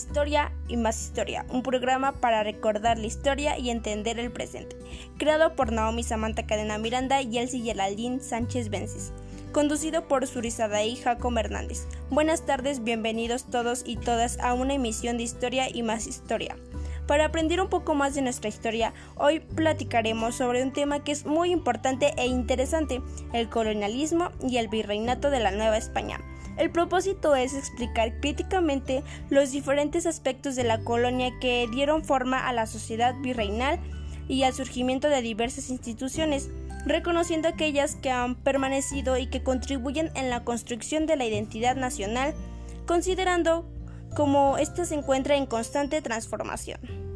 Historia y más historia, un programa para recordar la historia y entender el presente, creado por Naomi Samantha Cadena Miranda y Elsie Geraldine Sánchez Vences, conducido por y Jacob Hernández. Buenas tardes, bienvenidos todos y todas a una emisión de Historia y más historia. Para aprender un poco más de nuestra historia, hoy platicaremos sobre un tema que es muy importante e interesante, el colonialismo y el virreinato de la Nueva España. El propósito es explicar críticamente los diferentes aspectos de la colonia que dieron forma a la sociedad virreinal y al surgimiento de diversas instituciones, reconociendo aquellas que han permanecido y que contribuyen en la construcción de la identidad nacional, considerando como ésta se encuentra en constante transformación.